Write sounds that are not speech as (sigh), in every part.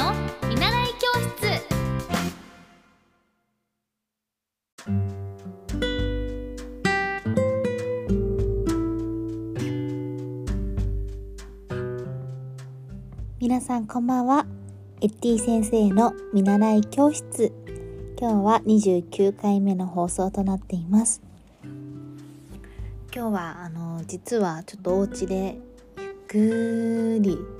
の見習い教室。皆さんこんばんは。エッティ先生の見習い教室。今日は29回目の放送となっています。今日はあの実はちょっとお家でゆっくり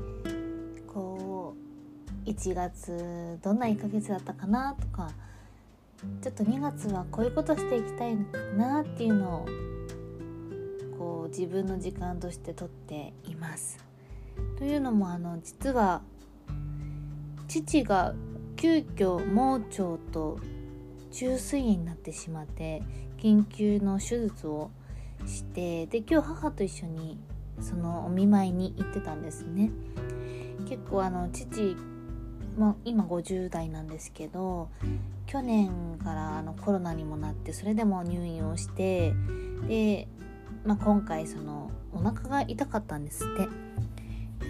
1月どんな1ヶ月だったかなとかちょっと2月はこういうことしていきたいなっていうのをこう自分の時間としてとっています。というのもあの実は父が急遽盲腸と虫垂炎になってしまって緊急の手術をしてで今日母と一緒にそのお見舞いに行ってたんですね結構あの父も今50代なんですけど去年からあのコロナにもなってそれでも入院をしてで、まあ、今回そのお腹が痛かったんですって。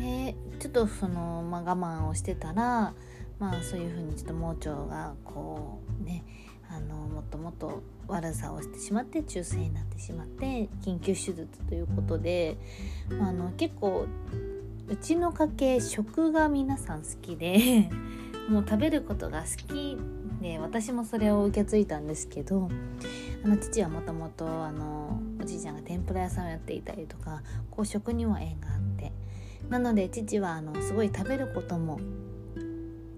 でちょっとその、まあ、我慢をしてたらまあそういうふうにちょっと盲腸がこうねあのもっともっと悪さをしてしまって中性になってしまって緊急手術ということで、まあ、あの結構うちの家系食が皆さん好きで (laughs) もう食べることが好きで私もそれを受け継いだんですけどあの父はもともとおじいちゃんが天ぷら屋さんをやっていたりとかこう食には縁があってなので父はあのすごい食べることも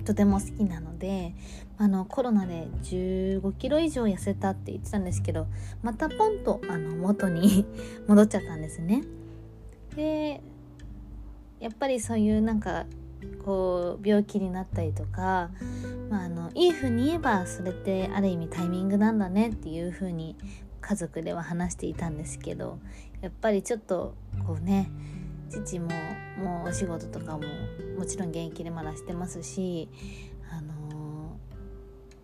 とても好きなのであのコロナで15キロ以上痩せたって言ってたんですけどまたポンとあの元に (laughs) 戻っちゃったんですね。でやっぱりそういうなんかこう病気になったりとか、まあ、あのいい風に言えばそれってある意味タイミングなんだねっていう風に家族では話していたんですけどやっぱりちょっとこうね父ももうお仕事とかももちろん現役でまだしてますしあの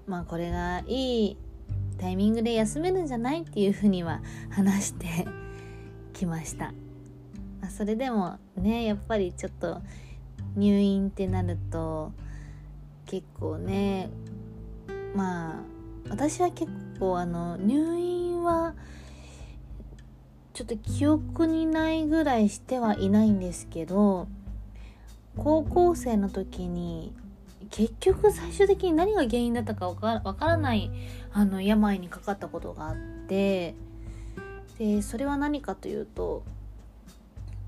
ー、まあこれがいいタイミングで休めるんじゃないっていうふうには話してきました、それでもねやっぱりちょっと入院ってなると結構ねまあ私は結構あの入院はちょっと記憶にないぐらいしてはいないんですけど高校生の時に結局最終的に何が原因だったかわからないあの病にかかったことがあってでそれは何かというと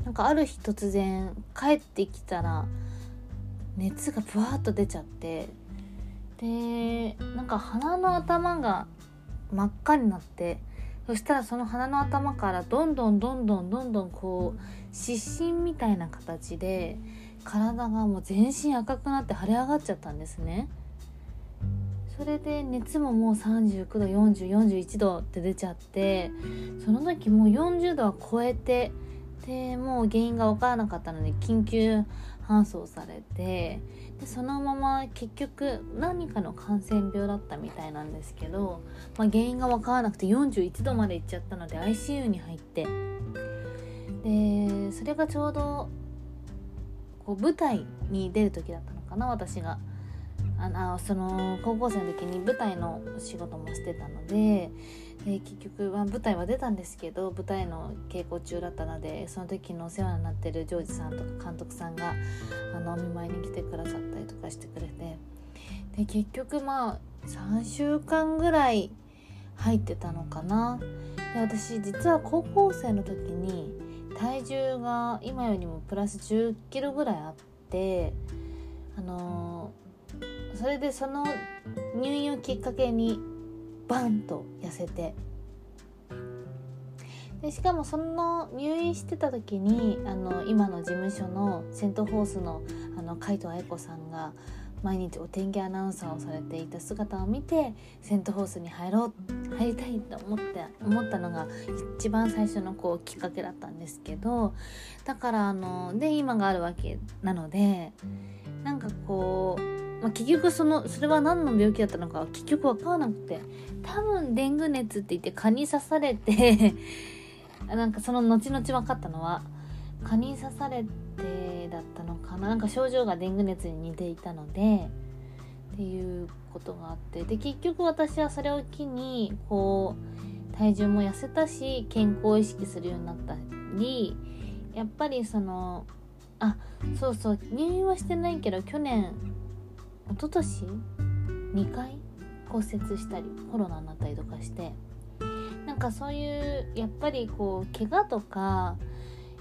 なんかある日突然帰ってきたら熱がブワーッと出ちゃってでなんか鼻の頭が真っ赤になってそしたらその鼻の頭からどんどんどんどんどんどんこう湿疹みたいな形で体がもう全身赤くなって腫れ上がっちゃったんですね。それで熱ももう39度4041度って出ちゃってその時もう40度は超えてでもう原因が分からなかったので緊急搬送されてでそのまま結局何かの感染病だったみたいなんですけど、まあ、原因が分からなくて41度までいっちゃったので ICU に入ってでそれがちょうどこう舞台に出る時だったのかな私が。あのその高校生の時に舞台の仕事もしてたのでで結局、まあ、舞台は出たんですけど舞台の稽古中だったのでその時のお世話になってるジョージさんとか監督さんがあのお見舞いに来てくださったりとかしてくれてで結局まあ3週間ぐらい入ってたのかな。で私実は高校生の時に体重が今よりもプラス1 0キロぐらいあってあのー、それでその入院をきっかけにバンと痩せて。でしかもその入院してた時にあの今の事務所のセントフォースのあの海藤愛子さんが毎日お天気アナウンサーをされていた姿を見てセントフォースに入ろう入りたいと思って思ったのが一番最初のこうきっかけだったんですけどだからあので今があるわけなのでなんかこうまあ、結局そのそれは何の病気だったのか結局分からなくて多分デング熱って言って蚊に刺されて (laughs) なんかその後々分かったのは蚊に刺されてだったのかななんか症状がデング熱に似ていたのでっていうことがあってで結局私はそれを機にこう体重も痩せたし健康を意識するようになったりやっぱりそのあそうそう入院はしてないけど去年一昨年？2回？骨折したりコロナになったりとかして。なんかそういうやっぱりこう怪我とか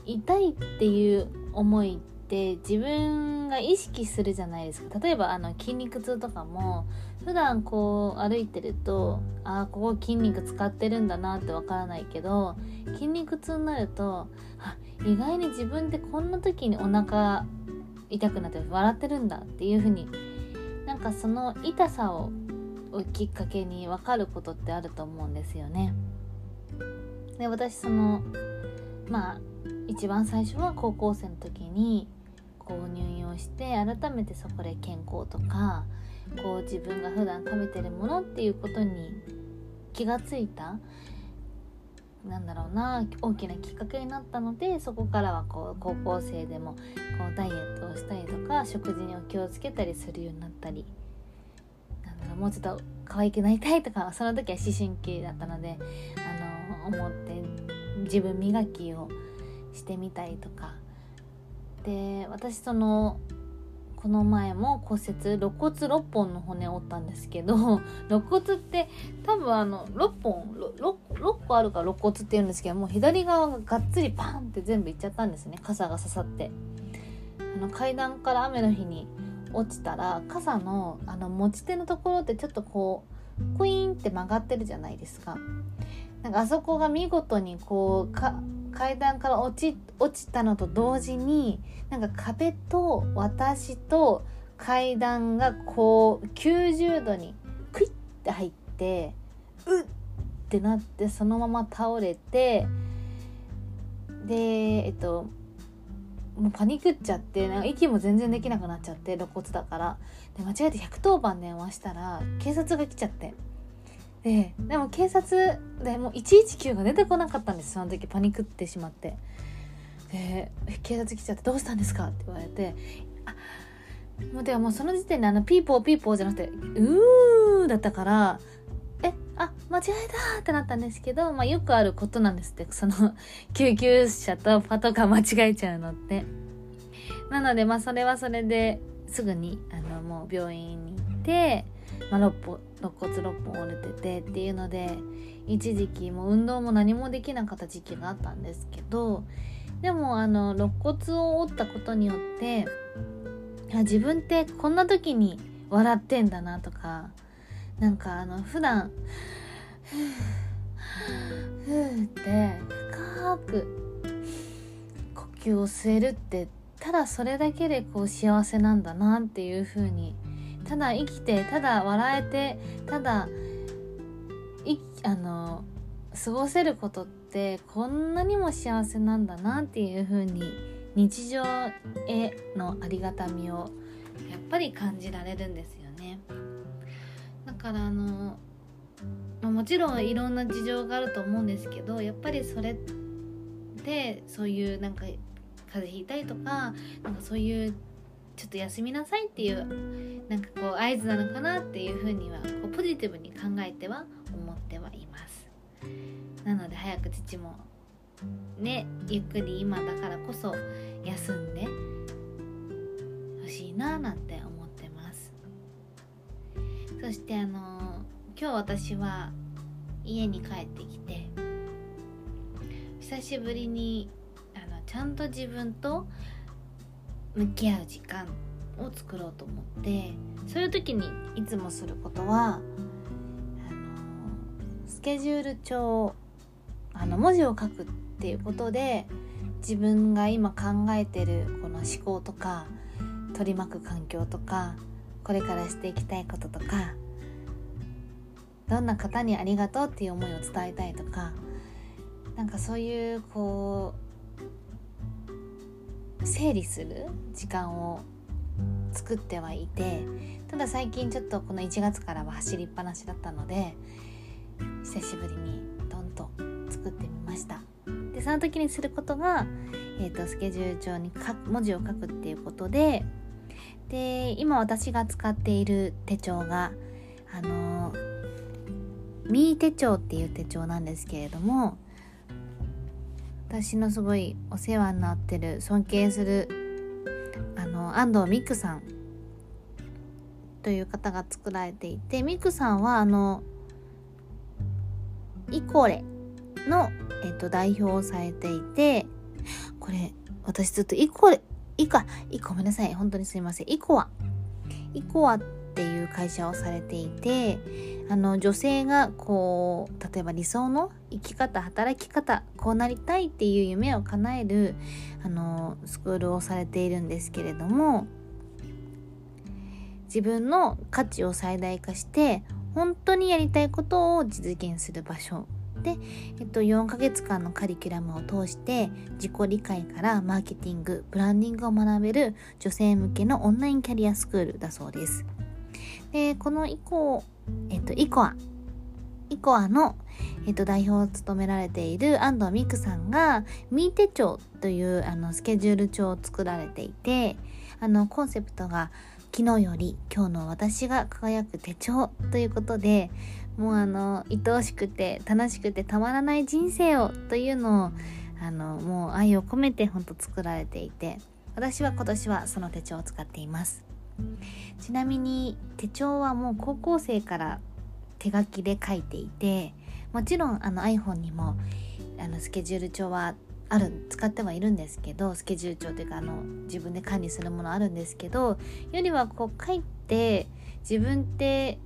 痛いっていう思いって自分が意識するじゃないですか。例えばあの筋肉痛とかも普段こう歩いてるとああここ筋肉使ってるんだなってわからないけど筋肉痛になると意外に自分ってこんな時にお腹痛くなって笑ってるんだっていう風になんかその痛さをきっかけに分かることってあると思うんですよね。で私そのまあ一番最初は高校生の時にこう入院をして改めてそこで健康とかこう自分が普段食べてるものっていうことに気がついたなんだろうな大きなきっかけになったのでそこからはこう高校生でもこうダイエットをしたりとか食事にお気をつけたりするようになったり。なんだろうもうちょっと可愛くなりたいとかその時は思春期だったのであの思って自分磨きをしてみたりとか。で私そのこの前も骨折肋骨6本の骨折ったんですけど (laughs) 肋骨って多分あの6本 6, 6個あるから肋骨って言うんですけどもう左側ががっつりパンって全部いっちゃったんですね。傘が刺さって。あの階段から雨の日に落ちたら傘のあの持ち手のところってちょっとこうクイーンって曲がってるじゃないですか。なんかあそこが見事にこうか階段から落ち落ちたのと同時になんか壁と私と階段がこう90度にクイッて入ってうっってなってそのまま倒れてでえっともうパニクっちゃってなんか息も全然できなくなっちゃって肋骨だから。で間違えて110番電話したら警察が来ちゃって。ででも警察でもう119が出てこなかったんですその時パニクってしまって。で警察来ちゃって「どうしたんですか?」って言われてあもうでももうその時点であのピーポーピーポーじゃなくて「うー」だったからえあ間違えたってなったんですけど、まあ、よくあることなんですってその (laughs) 救急車とパトカー間違えちゃうのってなのでまあそれはそれですぐにあのもう病院に行ってまあ、6肋骨6本折れててっていうので一時期もう運動も何もできなかった時期があったんですけどでもあの肋骨を折ったことによって自分ってこんな時に笑ってんだなとかなんかあの普段ふうふうって深く呼吸を吸えるってただそれだけでこう幸せなんだなっていう風にただ生きてただ笑えてただいあの過ごせることってこんなにも幸せなんだなっていう風に日常へのありがたみをやっぱり感じられるんですよね。だからあの、まあ、もちろんいろんな事情があると思うんですけどやっぱりそれでそういうなんか風邪ひいたりとかなんかそういうちょっと休みなさいっていうなんかこう合図なのかなっていうふうにはこうポジティブに考えては思ってはいます。なので早く父もねゆっくり今だからこそ休んでほしいななんて思ってます。そしてあの今日私は家に帰ってきて久しぶりにあのちゃんと自分と向き合う時間を作ろうと思ってそういう時にいつもすることはあのスケジュール帳あの文字を書くっていうことで自分が今考えてるこの思考とか取り巻く環境とかこれからしていきたいこととかどんな方にありがとうっていう思いを伝えたいとかなんかそういうこう整理する時間を作ってはいてただ最近ちょっとこの1月からは走りっぱなしだったので久しぶりにドンと作ってみました。でその時にすることがえーと、スケジュール帳に書文字を書くっていうことでで今私が使っている手帳があのミー手帳っていう手帳なんですけれども私のすごいお世話になってる尊敬するあの安藤美久さんという方が作られていて美久さんはあのイコレの、えっと、代表をされていてこれ私ずっとイコレイカイごめんなさい。本当にすいません。イコア。イコアっていう会社をされていてあの女性がこう例えば理想の生き方働き方こうなりたいっていう夢を叶えるあのスクールをされているんですけれども自分の価値を最大化して本当にやりたいことを実現する場所で、えっと、4ヶ月間のカリキュラムを通して自己理解からマーケティングブランディングを学べる女性向けのオンラインキャリアスクールだそうです。でこの以降えっと、イコア、イコアの、えっと、代表を務められている安藤美久さんが、ミー手帳というあのスケジュール帳を作られていて、あの、コンセプトが、昨日より今日の私が輝く手帳ということで、もうあの、愛おしくて楽しくてたまらない人生をというのを、あの、もう愛を込めてほんと作られていて、私は今年はその手帳を使っています。ちなみに手帳はもう高校生から手書きで書いていてもちろんあの iPhone にもあのスケジュール帳はある使ってはいるんですけどスケジュール帳というかあの自分で管理するものあるんですけどよりはこう書いて自分って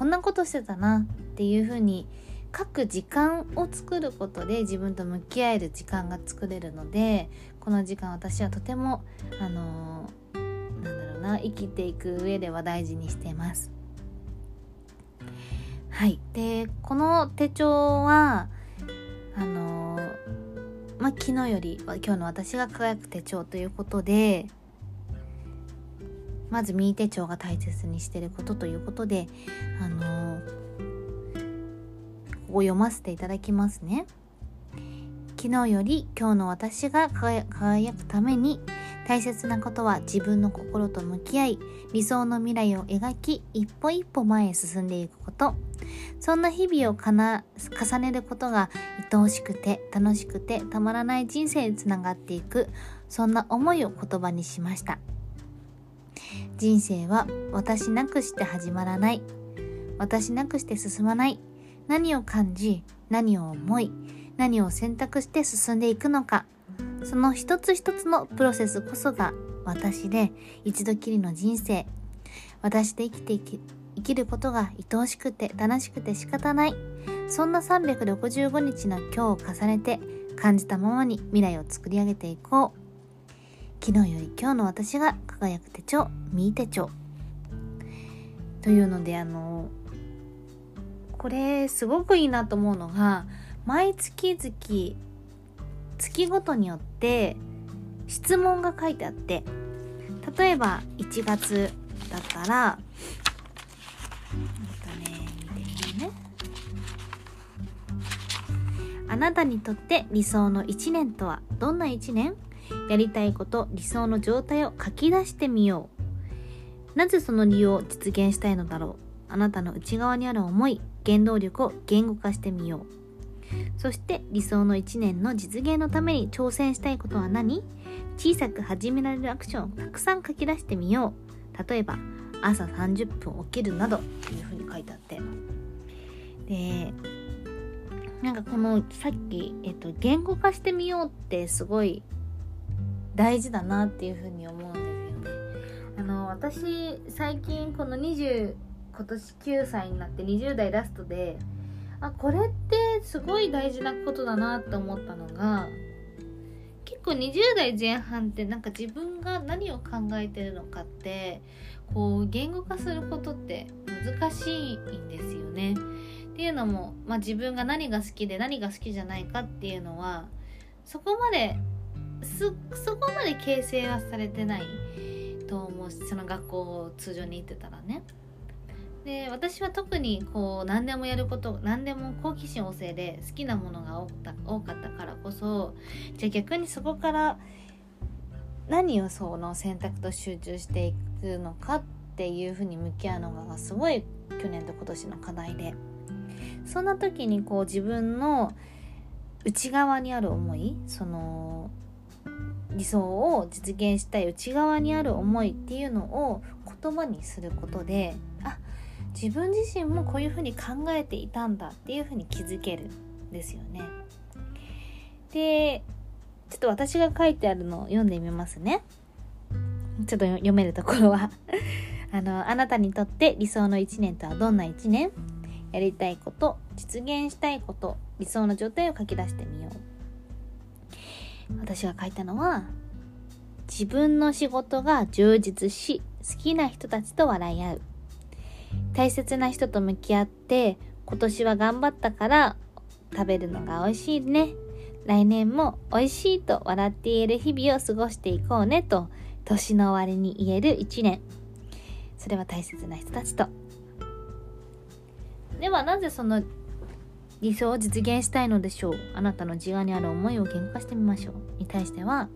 こんなことしてたなっていうふうに書く時間を作ることで自分と向き合える時間が作れるのでこの時間私はとてもあのなんだろうな生きていく上では大事にしてます。はい。でこの手帳はあのまあ昨日より今日の私が輝く手帳ということでまず右手帳が大切にしてることということであのここ読ませていただきますね。昨日より今日の私が輝くために大切なことは自分の心と向き合い理想の未来を描き一歩一歩前へ進んでいくこと。そんな日々をかな重ねることが愛おしくて楽しくてたまらない人生につながっていく。そんな思いを言葉にしました。人生は私なくして始まらない。私なくして進まない。何を感じ何を思い何を選択して進んでいくのか。その一つ一つのプロセスこそが私で一度きりの人生。私で生きていき生きることが愛おしくて楽しくて仕方ない。そんな365日の今日を重ねて感じたままに未来を作り上げていこう。昨日より今日の私が輝く手帳ミー手帳。というのであのこれすごくいいなと思うのが毎月々月ごとによって質問が書いてあって例えば1月だったらね見てね。あなたにとって理想の1年とはどんな1年？やりたいこと理想の状態を書き出してみよう。なぜその理由を実現したいのだろう。あなたの内側にある思い原動力を言語化してみよう。そして理想の1年の実現のために挑戦したいことは何？小さく始められるアクションをたくさん書き出してみよう。例えば朝30分起きるなどっていうふうに書いてあって。でなんかこのさっき、えっと、言語化してみようってすごい大事だなっていうふうに思うんですよね。あの私最近この20今年9歳になって20代ラストであこれってすごい大事なことだなって思ったのが結構20代前半ってなんか自分が何を考えてるのかってこう言語化することって難しいんですよね。っていうのも、まあ、自分が何が好きで何が好きじゃないかっていうのはそこまでそこまで形成はされてないと思うしその学校を通常に行ってたらね。で私は特にこう何でもやること何でも好奇心旺盛で好きなものが多かった多かったからこそじゃあ逆にそこから何をその選択と集中していくのかっていうふうに向き合うのがすごい去年と今年の課題でそんな時にこう自分の内側にある思いその理想を実現したい内側にある思いっていうのを言葉にすることであ自分自身もこういうふうに考えていたんだっていうふうに気づけるんですよね。でちょっと私が書いてあるのを読んでみますね。ちょっと読めるところは (laughs) あのあなたにとって理想の1年とはどんな1年？やりたいこと実現したいこと理想の状態を書き出してみよう私が書いたのは自分の仕事が充実し好きな人たちと笑い合う。大切な人と向き合って今年は頑張ったから食べるのが美味しいね。来年も美味しいと笑っている日々を過ごしていこうねと年の終わりに言える1年。それは大切な人たちと。ではなぜその理想を実現したいのでしょう。あなたの自我にある思いを言語化してみましょう。に対しては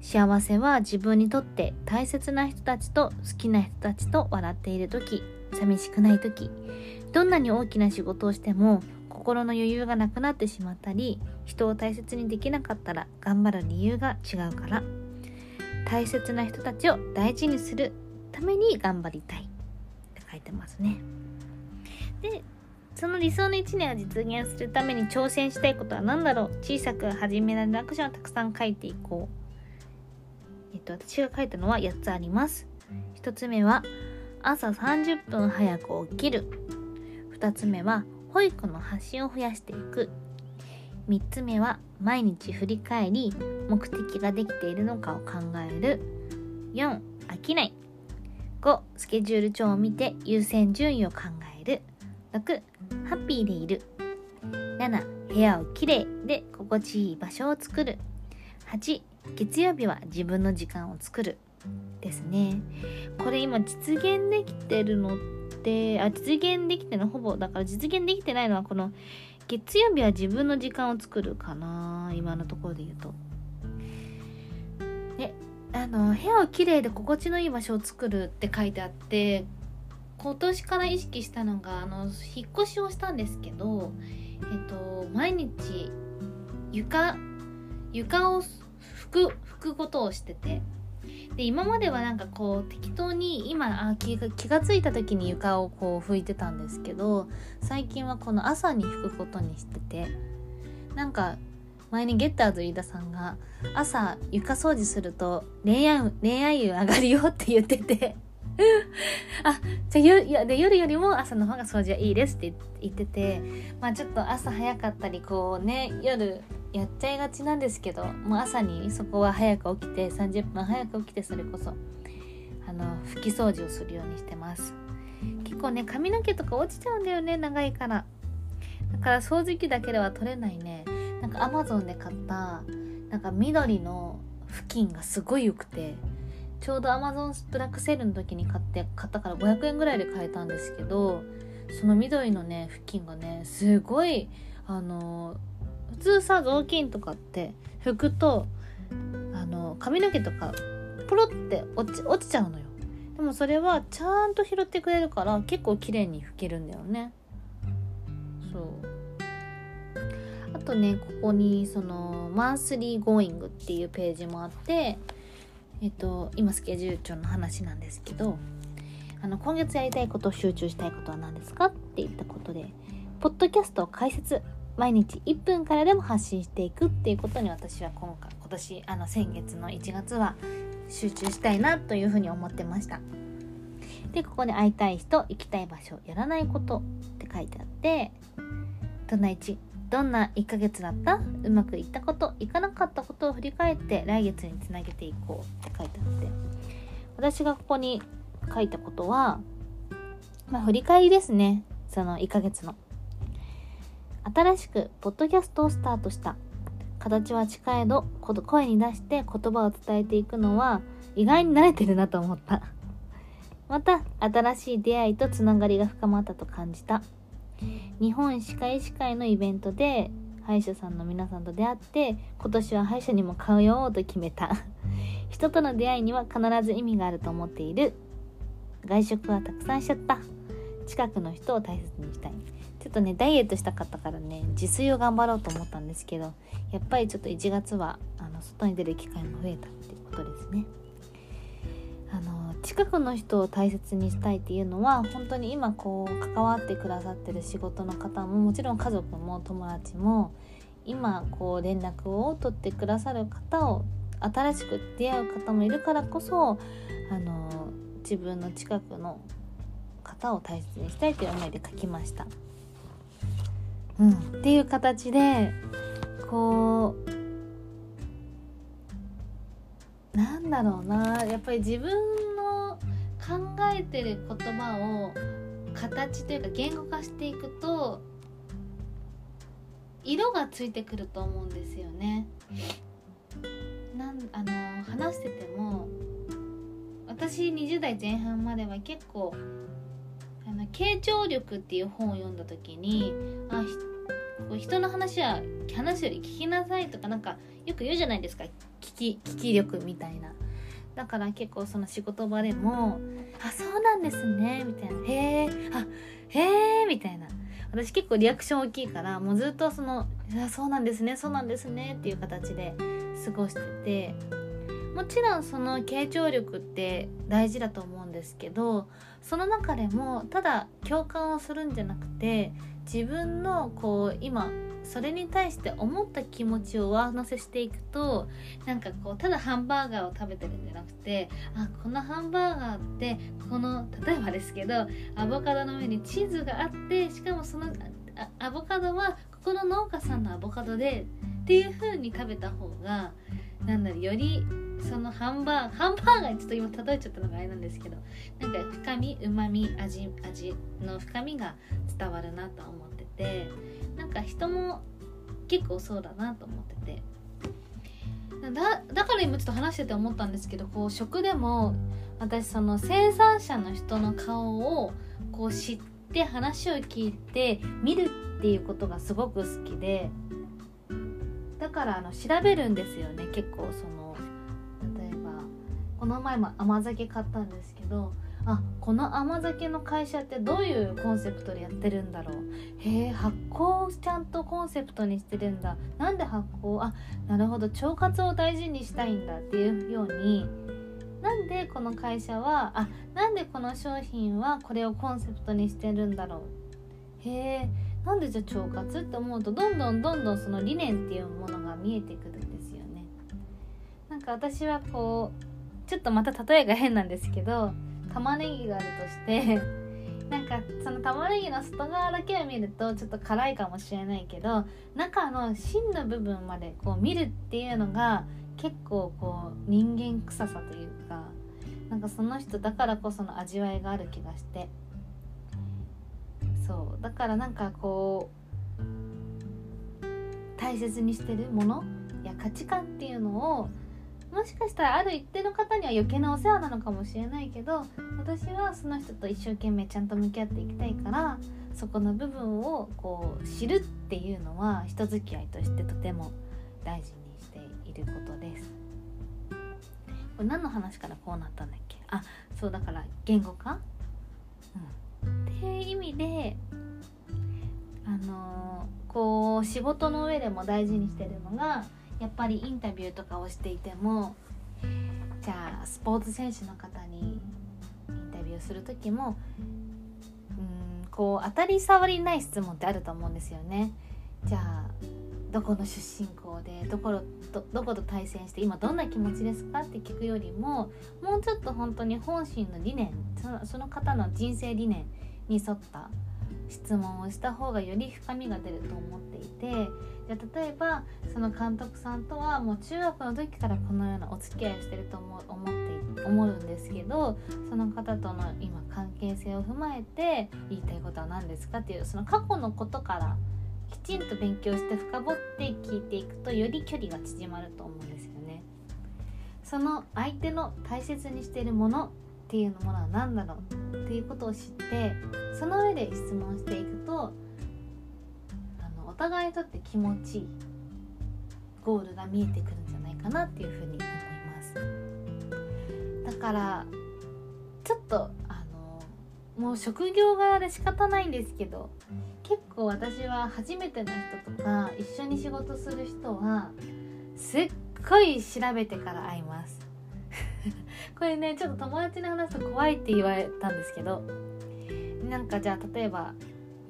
幸せは自分にとって大切な人たちと好きな人たちと笑っている時寂しくない時どんなに大きな仕事をしても心の余裕がなくなってしまったり人を大切にできなかったら頑張る理由が違うから。大切な人たちを大事にするために頑張りたい。って書いてますね。でその理想の1年を実現するために挑戦したいことは何だろう？小さく始められるアクションをたくさん書いていこう。えっと私が書いたのは8つあります。1つ目は朝30分早く起きる。2つ目は保育の発信を増やしていく。3つ目は毎日振り返り目的ができているのかを考える。4飽きない。5スケジュール帳を見て優先順位を考える。6ハッピーでいる。7部屋をきれいで心地いい場所を作る。8月曜日は自分の時間を作る。ですね。これ今実現できてるのってあ実現できてるのほぼだから実現できてないのはこの月曜日は自分の時間を作るかな今のところで言うと。であの部屋をきれいで心地のいい場所を作るって書いてあって今年から意識したのがあの引っ越しをしたんですけどえっと毎日床床を拭く拭くことをしててで今まではなんかこう適当に今あ気が気が付いた時に床をこう拭いてたんですけど最近はこの朝に拭くことにしててなんか前にゲッターズ飯田さんが朝床掃除すると恋愛恋愛運上がるよって言ってて。あじゃあいやで夜よりも朝の方が掃除はいいですって言っててまあちょっと朝早かったりこうね夜やっちゃいがちなんですけどもう朝にそこは早く起きて30分早く起きてそれこそあの拭き掃除をするようにしてます。結構ね髪の毛とか落ちちゃうんだよね長いから。だから掃除機だけでは取れないね。なんかアマゾンで買ったなんか緑の布巾がすごい良くてちょうどアマゾンブラックセールの時に買って買ったから500円ぐらいで買えたんですけどその緑のね布巾がねすごいあの普通さ雑巾とかって拭くとあの髪の毛とかポロって落ち落ちちゃうのよ。でもそれはちゃんと拾ってくれるから結構綺麗に拭けるんだよね。そう。あとねここにそのマンスリーゴーイングっていうページもあってえっと今スケジュール帳の話なんですけどあの今月やりたいこと集中したいことは何ですかって言ったことでポッドキャストを解説毎日1分からでも発信していくっていうことに私は今回今年あの先月の1月は集中したいなというふうに思ってました。でここで会いたい人行きたい場所やらないことって書いてあってどんな1どんな1ヶ月だった？うまくいったこと？いかなかったことを振り返って来月につなげていこうって書いてあって。私がここに書いたことはまあ振り返りですね。その1ヶ月の。新しくポッドキャストをスタートした。形は近いど声に出して言葉を伝えていくのは意外に慣れてるなと思った。また新しい出会いとつながりが深まったと感じた。日本歯科医師会のイベントで歯医者さんの皆さんと出会って今年は歯医者にも通おうと決めた。(laughs) 人との出会いには必ず意味があると思っている。外食はたくさんしちゃった。近くの人を大切にしたい。ちょっとねダイエットしたかったからね自炊を頑張ろうと思ったんですけどやっぱりちょっと1月はあの外に出る機会も増えたっていうことですね。近くの人を大切にしたいっていうのは本当に今こう関わってくださってる仕事の方ももちろん家族も友達も今こう連絡を取ってくださる方を新しく出会う方もいるからこそあの自分の近くの方を大切にしたいという思いで書きました。うん、っていう形でこうなんだろうなやっぱり自分考えてる言葉を形というか言語化していくと色がついてくると思うんですよね。なんあの話してても私20代前半までは結構あの傾聴力っていう本を読んだ時にあこう人の話は話より聞きなさいとかなんかよく言うじゃないですか聞き聞き力みたいなだから結構その仕事場でも「あそうなんですね」みたいな「へえあへえ」みたいな。私結構リアクション大きいからもうずっとその「あそうなんですねそうなんですね」っていう形で過ごしててもちろんその傾聴力って大事だと思うんですけどその中でもただ共感をするんじゃなくて自分のこう今それに対して思った気持ちを上乗せしていくとなんかこうただハンバーガーを食べてるんじゃなくてあこのハンバーガーってこの例えばですけどアボカドの上にチーズがあってしかもそのアボカドはここの農家さんのアボカドでっていう風に食べた方がなんだろよりそのハンバーガーハンバーガーにちょっと今例えちゃったのがあれなんですけどなんか深みうまみ味味の深みが伝わるなと思っててなんか人も結構そうだなと思ってて。だだから今ちょっと話してて思ったんですけどこう食でも私その生産者の人の顔をこう知って話を聞いて見るっていうことがすごく好きで。だからあの調べるんですよね。結構その例えばこの前も甘酒買ったんですけどあこの甘酒の会社ってどういうコンセプトでやってるんだろう？へえ発酵をちゃんとコンセプトにしてるんだ。なんで発酵？あなるほど。腸活を大事にしたいんだ。っていうように。なんでこの会社は？あなんでこの商品はこれをコンセプトにしてるんだろう？へえなんでじゃあ腸活って思うとどんどんどんどんその理念っていうものが見えてくるんですよね。なんか私はこうちょっとまた例えが変なんですけど玉ねぎがあるとして (laughs) なんかその玉ねぎの外側だけを見るとちょっと辛いかもしれないけど中の芯の部分までこう見るっていうのが結構こう人間臭さというかなんかその人だからこその味わいがある気がして。そう。だからなんかこう大切にしてるものや価値観っていうのをもしかしたらある一定の方には余計なお世話なのかもしれないけど私はその人と一生懸命ちゃんと向き合っていきたいからそこの部分をこう知るっていうのは人付き合いとしてとても大事にしていることです。これ何の話からこうなったんだっけ？あそうだから言語化、うん、っていう意味であのー、こう仕事の上でも大事にしてるのがやっぱりインタビューとかをしていてもじゃあスポーツ選手の方にインタビューする時もうんこう当たり障りない質問ってあると思うんですよね。じゃあどこの出身校でどこどどこと対戦して今どんな気持ちですかって聞くよりももうちょっと本当に本心の理念その方の人生理念に沿った質問をした方がより深みが出ると思っていてじゃあ例えばその監督さんとはもう中学の時からこのようなお付き合いをしてると思思って思うんですけどその方との今関係性を踏まえて言いたいことは何ですかっていうその過去のことからきちんと勉強して深掘って聞いていくとより距離が縮まると思うんですよね。その相手の大切にしているものっていうものは何だろうっていうことを知ってその上で質問していくとあのお互いにとって気持ちいいゴールが見えてくるんじゃないかなっていうふうに思います。だからちょっとあのもう職業柄で仕方ないんですけど結構私は初めての人とか一緒に仕事する人はすっごい調べてから会います。(laughs) これねちょっと友達に話すと怖いって言われたんですけどなんかじゃあ例えば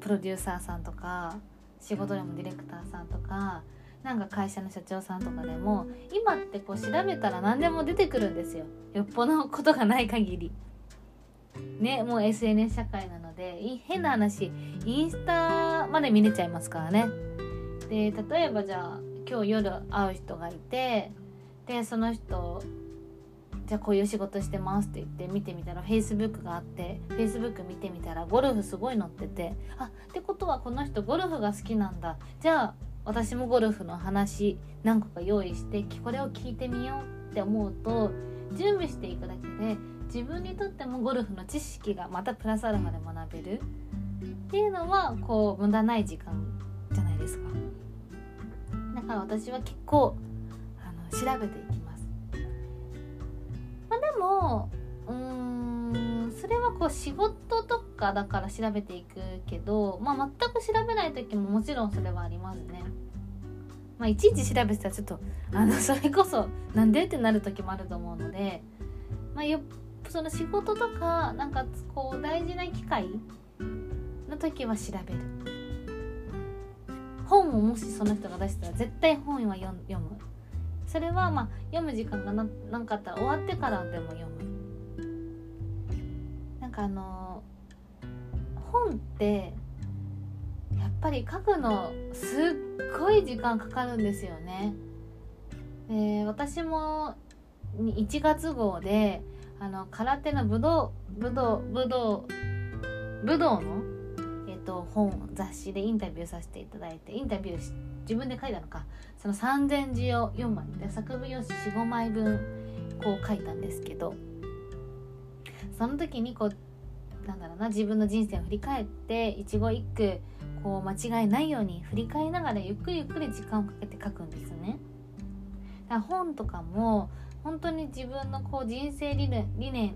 プロデューサーさんとか仕事でもディレクターさんとかなんか会社の社長さんとかでも今ってこう調べたら何でも出てくるんですよ。よっぽどのことがない限り。ねもう SNS 社会なので変な話インスタまで見れちゃいますからね。で例えばじゃあ今日夜会う人がいてでその人じゃあこういう仕事してますって言って見てみたら Facebook があって Facebook 見てみたらゴルフすごい載っててあってことはこの人ゴルフが好きなんだ。じゃあ私もゴルフの話何個か用意してこれを聞いてみようって思うと準備していくだけで自分にとってもゴルフの知識がまたプラスアルファで学べる。っていうのはこう無駄ない時間じゃないですか。だから私は結構あの調べていきます。もうーんそれはこう仕事とかだから調べていくけど、まあ、全く調べない時ももちろんそれはありますね。まあ、いちいち調べてたらちょっとあの (laughs) それこそなんでってなる時もあると思うので、まあ、よその仕事とかなんかこう大事な機会の時は調べる本をもしその人が出したら絶対本は読むそれはまあ読む時間がななかったら終わってからでも読むなんかあの本ってやっぱり書くのすっごい時間かかるんですよね。で私も1月号であの空手の武道武道武道武道の、えっと、本雑誌でインタビューさせていただいてインタビューし自分で書いたのかその3,000字を4枚で作文用紙45枚分こう書いたんですけどその時にこうなんだろうな自分の人生を振り返って一語一句こう間違いないように振り返りながらゆっくりゆっくり時間をかけて書くんですね。だから本とかも本当に自分のこう人生理念理念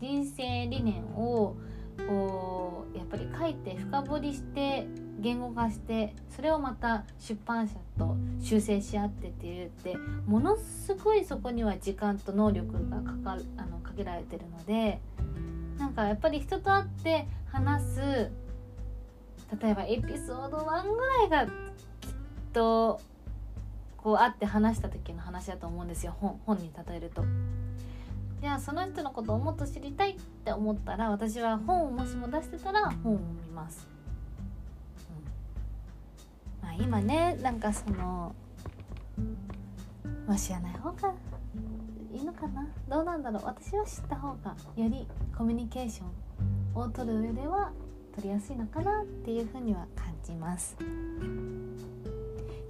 人生理念をこうやっぱり書いて深掘りして言語化してそれをまた出版社と修正し合ってって言ってものすごいそこには時間と能力がかかるあのかけられてるのでなんかやっぱり人と会って話す例えばエピソード1ぐらいがきっとこう会って話した時の話だと思うんですよ本本に例えると。じゃあその人のことをもっと知りたいって思ったら私は本をもしも出してたら本を見ます。うん、まあ今ねなんかそのまあ知らない方がいいのかな。どうなんだろう。私は知った方がよりコミュニケーションを取る上では取りやすいのかなっていうふうには感じます。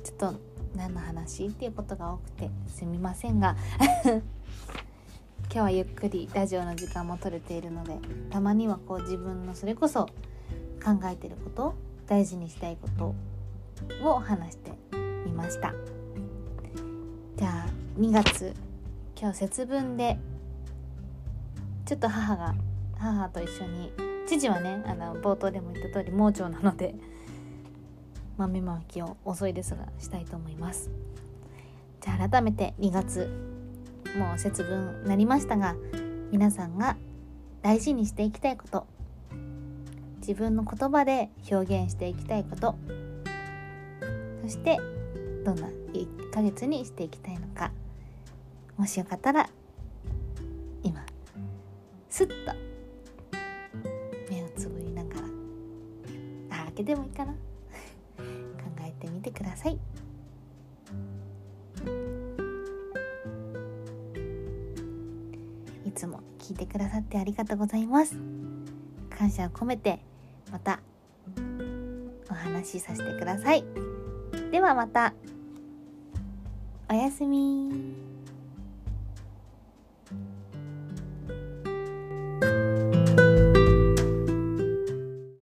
ちょっと何の話？っていうことが多くてすみませんが。今日はゆっくりラジオの時間も取れているのでたまにはこう自分のそれこそ考えてること大事にしたいことを話してみました。じゃあ2月今日節分でちょっと母が母と一緒に父はねあの冒頭でも言った通り盲腸なので豆まきを遅いですがしたいと思います。じゃあ改めて2月もう節分なりましたが皆さんが大事にしていきたいこと自分の言葉で表現していきたいことそしてどんな1ヶ月にしていきたいのかもしよかったら今スッと目をつぶりながらあ開けてもいいかな (laughs) 考えてみてくださ。いつも聞いてくださってありがとうございます。感謝を込めてまたお話しさせてください。ではまた。おやすみ。